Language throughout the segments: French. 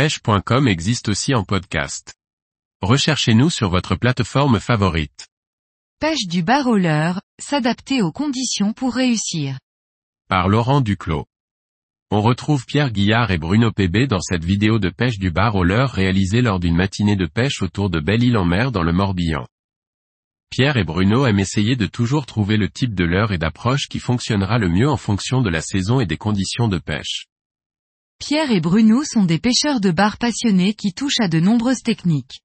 pêche.com existe aussi en podcast. Recherchez-nous sur votre plateforme favorite. Pêche du bar au leurre, s'adapter aux conditions pour réussir. Par Laurent Duclos. On retrouve Pierre Guillard et Bruno PB dans cette vidéo de pêche du bar au leurre réalisée lors d'une matinée de pêche autour de Belle-Île-en-Mer dans le Morbihan. Pierre et Bruno aiment essayer de toujours trouver le type de leurre et d'approche qui fonctionnera le mieux en fonction de la saison et des conditions de pêche. Pierre et Bruno sont des pêcheurs de bar passionnés qui touchent à de nombreuses techniques.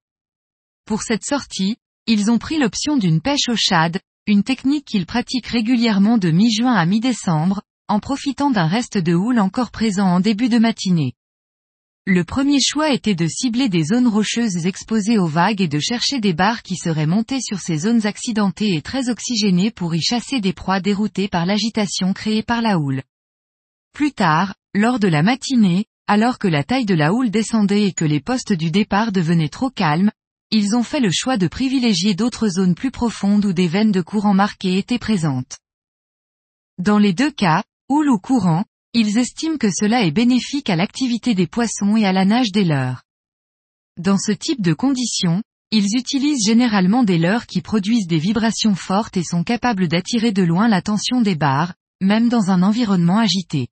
Pour cette sortie, ils ont pris l'option d'une pêche au shad, une technique qu'ils pratiquent régulièrement de mi-juin à mi-décembre, en profitant d'un reste de houle encore présent en début de matinée. Le premier choix était de cibler des zones rocheuses exposées aux vagues et de chercher des barres qui seraient montées sur ces zones accidentées et très oxygénées pour y chasser des proies déroutées par l'agitation créée par la houle. Plus tard, lors de la matinée, alors que la taille de la houle descendait et que les postes du départ devenaient trop calmes, ils ont fait le choix de privilégier d'autres zones plus profondes où des veines de courant marquées étaient présentes. Dans les deux cas, houle ou courant, ils estiment que cela est bénéfique à l'activité des poissons et à la nage des leurres. Dans ce type de conditions, ils utilisent généralement des leurres qui produisent des vibrations fortes et sont capables d'attirer de loin l'attention des barres, même dans un environnement agité.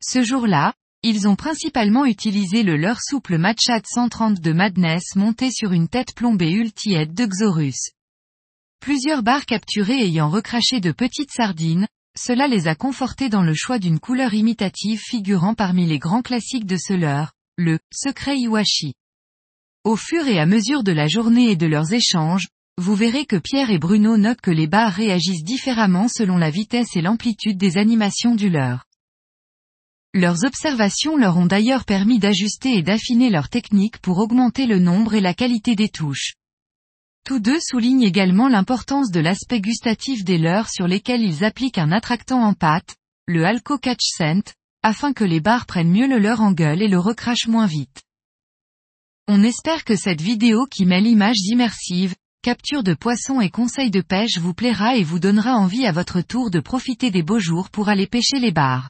Ce jour-là, ils ont principalement utilisé le leur souple Matchat 130 de Madness monté sur une tête plombée Ultihead de Xorus. Plusieurs barres capturées ayant recraché de petites sardines, cela les a confortés dans le choix d'une couleur imitative figurant parmi les grands classiques de ce leurre, le secret Iwashi. Au fur et à mesure de la journée et de leurs échanges, vous verrez que Pierre et Bruno notent que les barres réagissent différemment selon la vitesse et l'amplitude des animations du leurre. Leurs observations leur ont d'ailleurs permis d'ajuster et d'affiner leur technique pour augmenter le nombre et la qualité des touches. Tous deux soulignent également l'importance de l'aspect gustatif des leurres sur lesquels ils appliquent un attractant en pâte, le Alco Catch Scent, afin que les barres prennent mieux le leurre en gueule et le recrachent moins vite. On espère que cette vidéo qui mêle images immersives, capture de poissons et conseils de pêche vous plaira et vous donnera envie à votre tour de profiter des beaux jours pour aller pêcher les barres.